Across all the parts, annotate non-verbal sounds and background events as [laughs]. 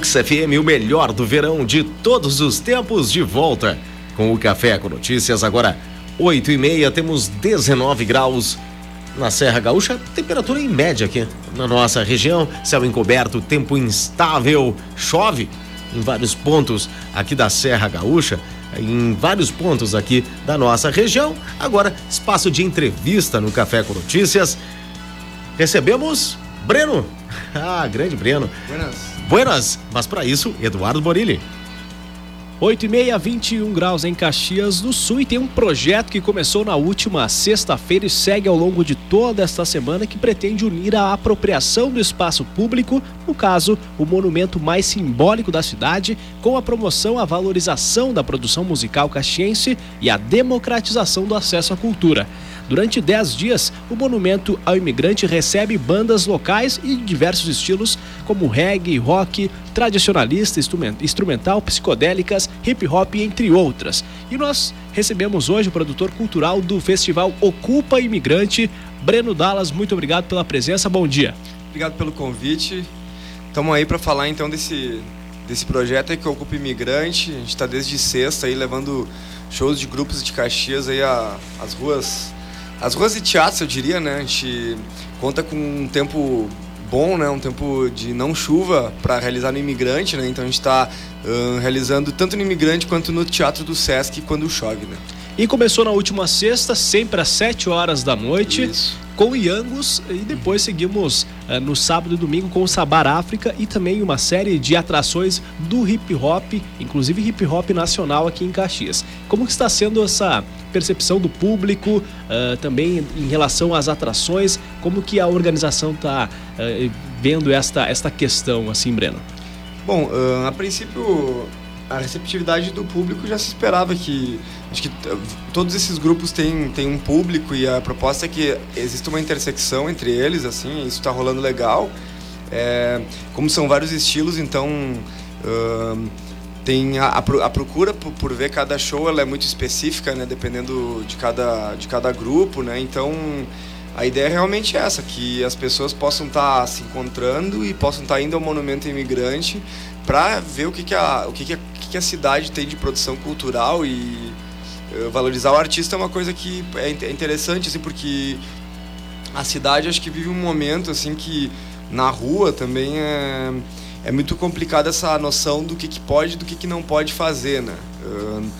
Mux FM, o melhor do verão de todos os tempos, de volta com o Café com Notícias. Agora, 8 e meia, temos 19 graus na Serra Gaúcha. Temperatura em média aqui na nossa região. Céu encoberto, tempo instável, chove em vários pontos aqui da Serra Gaúcha. Em vários pontos aqui da nossa região. Agora, espaço de entrevista no Café com Notícias. Recebemos Breno. [laughs] Ah, grande Breno. Buenas. Buenas, mas para isso, Eduardo Borilli. 8 e meia, 21 graus em Caxias do Sul e tem um projeto que começou na última sexta-feira e segue ao longo de toda esta semana que pretende unir a apropriação do espaço público, no caso, o monumento mais simbólico da cidade, com a promoção à valorização da produção musical caxiense e a democratização do acesso à cultura. Durante 10 dias, o monumento ao imigrante recebe bandas locais e diversos estilos, como reggae, rock, tradicionalista, instrumental, psicodélicas, hip hop, entre outras. E nós recebemos hoje o produtor cultural do festival Ocupa Imigrante, Breno Dallas. Muito obrigado pela presença. Bom dia. Obrigado pelo convite. Estamos aí para falar então desse, desse projeto que Ocupa Imigrante. A gente está desde sexta aí levando shows de grupos de Caxias aí às ruas as ruas de teatro, eu diria, né? A gente conta com um tempo bom, né? Um tempo de não chuva para realizar no Imigrante, né? Então a gente está uh, realizando tanto no Imigrante quanto no Teatro do Sesc quando chove, né? E começou na última sexta, sempre às 7 horas da noite. Isso com Yangos e depois seguimos uh, no sábado e domingo com o Sabar África e também uma série de atrações do hip hop, inclusive hip hop nacional aqui em Caxias. Como está sendo essa percepção do público uh, também em relação às atrações? Como que a organização está uh, vendo esta, esta questão assim, Breno? Bom, a princípio a receptividade do público já se esperava que acho que todos esses grupos têm, têm um público e a proposta é que exista uma intersecção entre eles assim isso está rolando legal. É, como são vários estilos então uh, tem a, a procura por, por, ver cada show ela é muito específica né dependendo de cada de cada grupo né? Então a ideia é realmente essa que as pessoas possam estar tá se encontrando e possam estar tá indo ao monumento imigrante para ver o que, que a o que, que a que a cidade tem de produção cultural e uh, valorizar o artista é uma coisa que é, é interessante, assim, porque a cidade acho que vive um momento assim que na rua também é, é muito complicada essa noção do que, que pode e do que, que não pode fazer, né? Uh,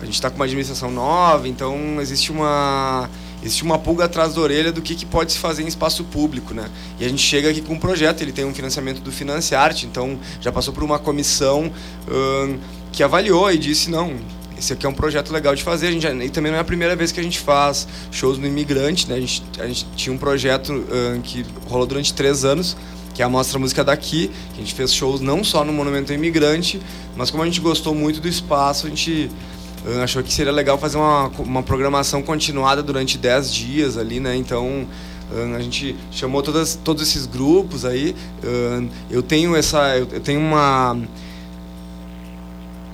a gente está com uma administração nova, então existe uma existe uma pulga atrás da orelha do que, que pode se fazer em espaço público, né? E a gente chega aqui com um projeto, ele tem um financiamento do Financiarte, então já passou por uma comissão uh, que avaliou e disse, não, esse aqui é um projeto legal de fazer. A gente, e também não é a primeira vez que a gente faz shows no Imigrante, né? A gente, a gente tinha um projeto uh, que rolou durante três anos, que é a Mostra Música Daqui, a gente fez shows não só no Monumento Imigrante, mas como a gente gostou muito do espaço, a gente achou que seria legal fazer uma, uma programação continuada durante dez dias ali, né? Então a gente chamou todas, todos esses grupos aí. Eu tenho essa, eu tenho uma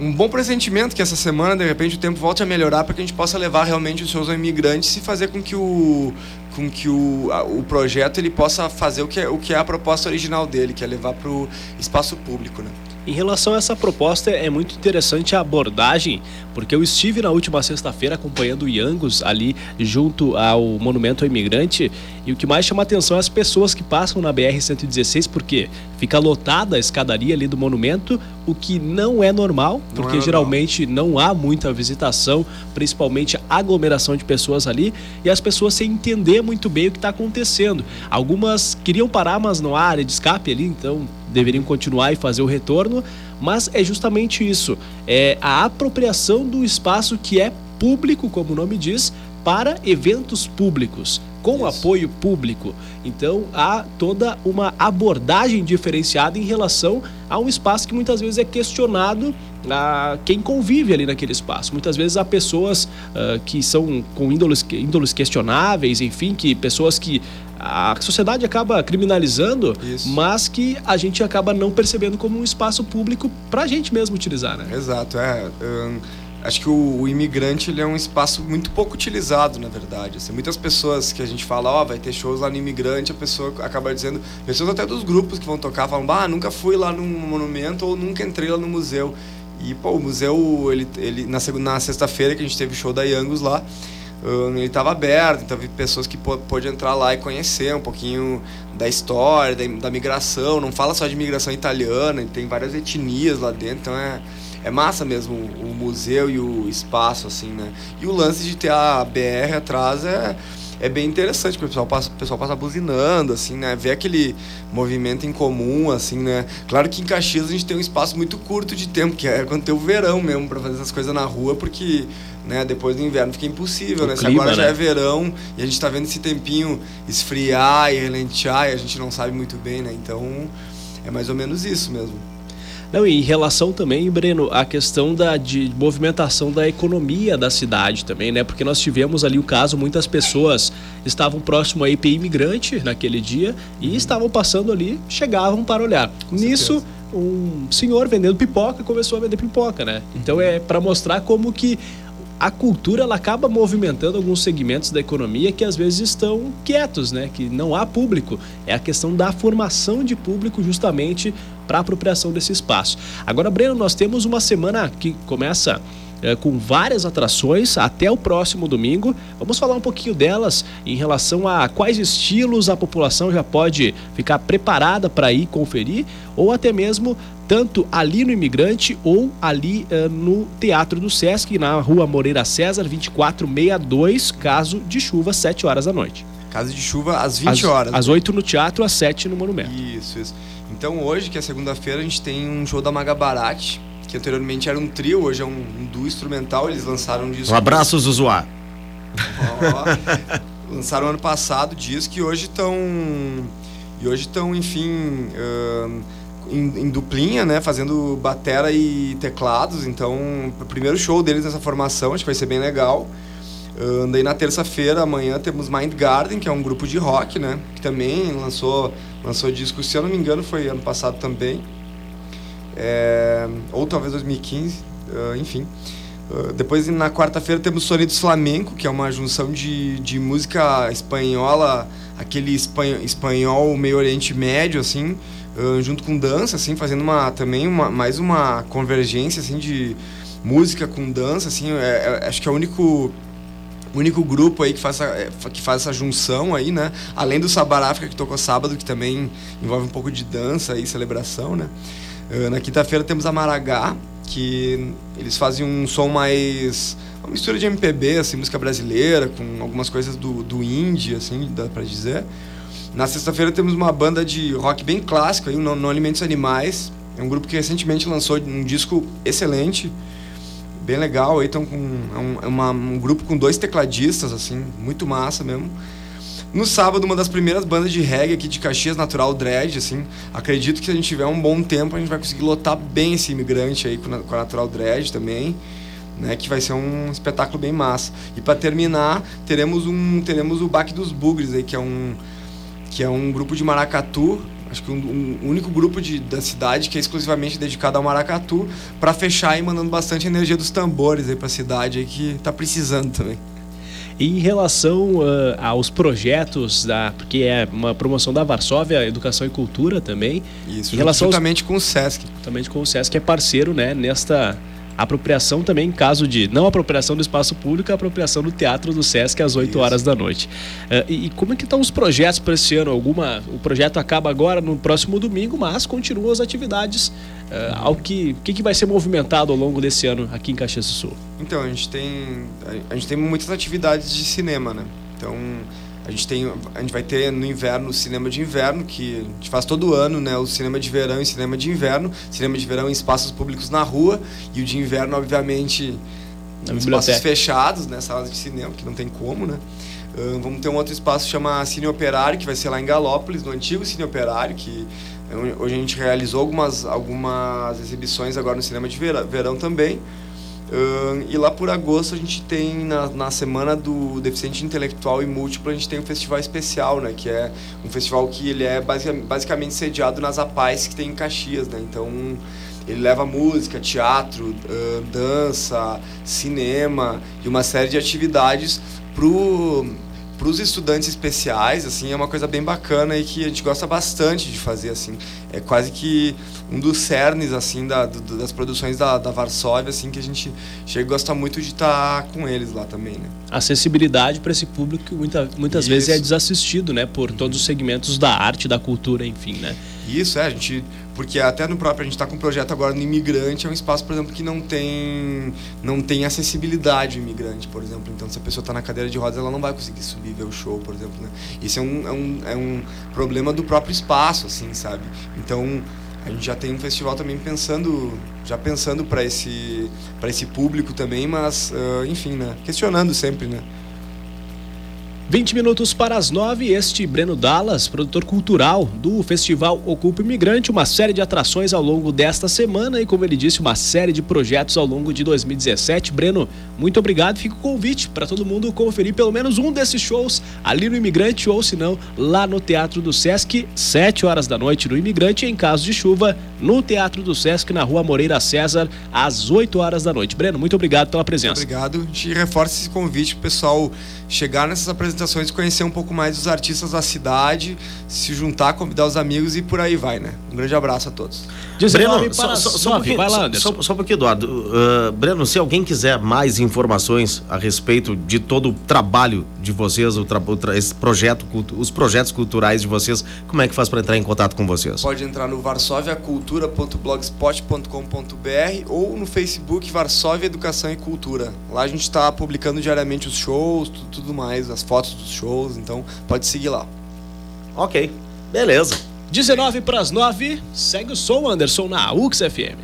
um bom pressentimento que essa semana, de repente, o tempo volte a melhorar para que a gente possa levar realmente os seus imigrantes e fazer com que o, com que o, o projeto ele possa fazer o que, é, o que é a proposta original dele, que é levar para o espaço público. Né? Em relação a essa proposta, é muito interessante a abordagem, porque eu estive na última sexta-feira acompanhando o Yangos ali junto ao Monumento ao Imigrante e o que mais chama atenção é as pessoas que passam na BR-116, porque fica lotada a escadaria ali do monumento, o que não é normal, porque não é geralmente não há muita visitação, principalmente aglomeração de pessoas ali, e as pessoas sem entender muito bem o que está acontecendo. Algumas queriam parar, mas não há área de escape ali, então deveriam continuar e fazer o retorno, mas é justamente isso, é a apropriação do espaço que é público, como o nome diz, para eventos públicos, com Isso. apoio público. Então há toda uma abordagem diferenciada em relação a um espaço que muitas vezes é questionado a quem convive ali naquele espaço. Muitas vezes há pessoas uh, que são com índoles, índoles questionáveis, enfim, que pessoas que a sociedade acaba criminalizando, Isso. mas que a gente acaba não percebendo como um espaço público para a gente mesmo utilizar, né? Exato, é. Um acho que o, o, imigrante ele é um espaço muito pouco utilizado, na verdade. Assim, muitas pessoas que a gente fala, ó, oh, vai ter shows lá no imigrante, a pessoa acaba dizendo, pessoas até dos grupos que vão tocar falam, ah, nunca fui lá num monumento ou nunca entrei lá no museu. E, pô, o museu, ele, ele na, segunda, na sexta-feira que a gente teve o show da Yangus lá, ele estava aberto, então vi pessoas que pôde entrar lá e conhecer um pouquinho da história, da, da migração. Não fala só de migração italiana, tem várias etnias lá dentro, então é é massa mesmo o museu e o espaço, assim, né? E o lance de ter a BR atrás é, é bem interessante, porque o pessoal passa, o pessoal passa buzinando, assim, né? Ver aquele movimento em comum, assim, né? Claro que em Caxias a gente tem um espaço muito curto de tempo, que é quando tem o verão mesmo, para fazer essas coisas na rua, porque né, depois do inverno fica impossível, o né? Clima, Se agora né? já é verão e a gente está vendo esse tempinho esfriar e relentear e a gente não sabe muito bem, né? Então é mais ou menos isso mesmo. Não, e em relação também, Breno, à questão da de movimentação da economia da cidade também, né? Porque nós tivemos ali o caso, muitas pessoas estavam próximo à IPI imigrante naquele dia e estavam passando ali, chegavam para olhar. Com Nisso, certeza. um senhor vendendo pipoca começou a vender pipoca, né? Então é para mostrar como que a cultura ela acaba movimentando alguns segmentos da economia que às vezes estão quietos, né? Que não há público. É a questão da formação de público justamente para a apropriação desse espaço. Agora, Breno, nós temos uma semana que começa é, com várias atrações até o próximo domingo. Vamos falar um pouquinho delas em relação a quais estilos a população já pode ficar preparada para ir conferir, ou até mesmo tanto ali no Imigrante ou ali uh, no Teatro do Sesc, na rua Moreira César, 2462, caso de chuva, 7 horas da noite. Caso de chuva, às 20 às, horas. Às 8 no teatro, às 7 no Monumento. Isso, isso. Então hoje, que é segunda-feira, a gente tem um show da Maga Barate, que anteriormente era um trio, hoje é um, um duo instrumental, eles lançaram um disco. Um abraço, Zuzuá. Oh, [laughs] lançaram ano passado disco e hoje estão. E hoje estão, enfim. Uh, em, em, duplinha, né? Fazendo batera e teclados. Então, o primeiro show deles nessa formação, acho que vai ser bem legal. Uh, daí na terça-feira, amanhã, temos Mind Garden, que é um grupo de rock, né? Que também lançou, lançou disco, se eu não me engano, foi ano passado também é, ou talvez 2015, uh, enfim. Uh, depois, na quarta-feira, temos Sonidos Flamenco, que é uma junção de, de música espanhola, aquele espanhol meio Oriente Médio, assim, uh, junto com dança, assim, fazendo uma, também uma, mais uma convergência, assim, de música com dança, assim, é, é, acho que é o único único grupo aí que faz, essa, é, que faz essa junção aí, né? Além do Sabaráfrica que tocou sábado, que também envolve um pouco de dança e celebração, né? Eh, na quinta-feira temos a Maragá, que eles fazem um som mais uma mistura de MPB, assim, música brasileira, com algumas coisas do, do indie, assim, dá pra dizer. Na sexta-feira temos uma banda de rock bem clássico, aí, Não, Não Alimentos Animais. É um grupo que recentemente lançou um disco excelente, bem legal. Aí estão com é um, é uma, um grupo com dois tecladistas, assim, muito massa mesmo. No sábado, uma das primeiras bandas de reggae aqui de Caxias, Natural Dread, assim. Acredito que se a gente tiver um bom tempo, a gente vai conseguir lotar bem esse imigrante aí com a Natural Dread também. Né, que vai ser um espetáculo bem massa. E para terminar, teremos um teremos o Baque dos Bugres aí, que é um que é um grupo de maracatu, acho que um, um único grupo de, da cidade que é exclusivamente dedicado ao maracatu, para fechar e mandando bastante energia dos tambores aí para a cidade aí que está precisando também. E em relação uh, aos projetos, da, porque é uma promoção da Varsóvia, Educação e Cultura também. Isso, em relação juntamente aos, com o SESC. Juntamente com o SESC, que é parceiro né, nesta apropriação também, em caso de não apropriação do espaço público, apropriação do teatro do Sesc às 8 Isso. horas da noite. Uh, e, e, como é que estão os projetos para esse ano? Alguma, o projeto acaba agora no próximo domingo, mas continuam as atividades. Uh, ao que, que, que vai ser movimentado ao longo desse ano aqui em Caxias do Sul? Então, a gente tem, a gente tem muitas atividades de cinema, né? Então, a gente, tem, a gente vai ter no inverno o cinema de inverno, que a gente faz todo ano, né? O cinema de verão e cinema de inverno. Cinema de verão em espaços públicos na rua e o de inverno, obviamente, em espaços fechados, né? Salas de cinema, que não tem como, né? Uh, vamos ter um outro espaço que chama Cine Operário, que vai ser lá em Galópolis, no antigo Cine Operário, que hoje a gente realizou algumas, algumas exibições agora no cinema de verão, verão também. Uh, e lá por agosto a gente tem, na, na semana do deficiente intelectual e múltiplo, a gente tem um festival especial, né? Que é um festival que ele é basic, basicamente sediado nas APAES que tem em Caxias, né? Então ele leva música, teatro, uh, dança, cinema e uma série de atividades pro para os estudantes especiais, assim, é uma coisa bem bacana e que a gente gosta bastante de fazer, assim. É quase que um dos cernes, assim, da, do, das produções da, da Varsóvia, assim, que a gente chega e gosta muito de estar tá com eles lá também, né? Acessibilidade para esse público que muita, muitas Isso. vezes é desassistido, né? Por todos os segmentos da arte, da cultura, enfim, né? Isso, é, a gente porque até no próprio a gente está com um projeto agora no imigrante é um espaço por exemplo que não tem não tem acessibilidade imigrante por exemplo. Então se a pessoa está na cadeira de rodas ela não vai conseguir subir ver o show por exemplo né? isso é um, é um, é um problema do próprio espaço assim sabe? Então a gente já tem um festival também pensando já pensando para esse para esse público também mas uh, enfim né? Questionando sempre né 20 minutos para as 9, este Breno Dallas, produtor cultural do Festival Ocupa Imigrante, uma série de atrações ao longo desta semana e, como ele disse, uma série de projetos ao longo de 2017. Breno, muito obrigado. Fica o convite para todo mundo conferir pelo menos um desses shows ali no Imigrante ou, se não, lá no Teatro do Sesc, 7 horas da noite no Imigrante, em caso de chuva, no Teatro do Sesc, na Rua Moreira César, às 8 horas da noite. Breno, muito obrigado pela presença. Obrigado. A gente reforça esse convite para o pessoal chegar nessas apresentações, conhecer um pouco mais dos artistas da cidade, se juntar, convidar os amigos e por aí vai, né? Um grande abraço a todos. Breno, só, só, só, um pouquinho, vai lá, só, só um pouquinho, Eduardo. Uh, Breno, se alguém quiser mais informações a respeito de todo o trabalho de vocês, o, tra, o tra, esse projeto, os projetos culturais de vocês, como é que faz para entrar em contato com vocês? Pode entrar no varsoviacultura.blogspot.com.br ou no Facebook Varsóvia Educação e Cultura. Lá a gente está publicando diariamente os shows, tudo tudo mais, as fotos dos shows, então pode seguir lá. Ok, beleza. 19 para as 9, segue o som, Anderson, na UX FM.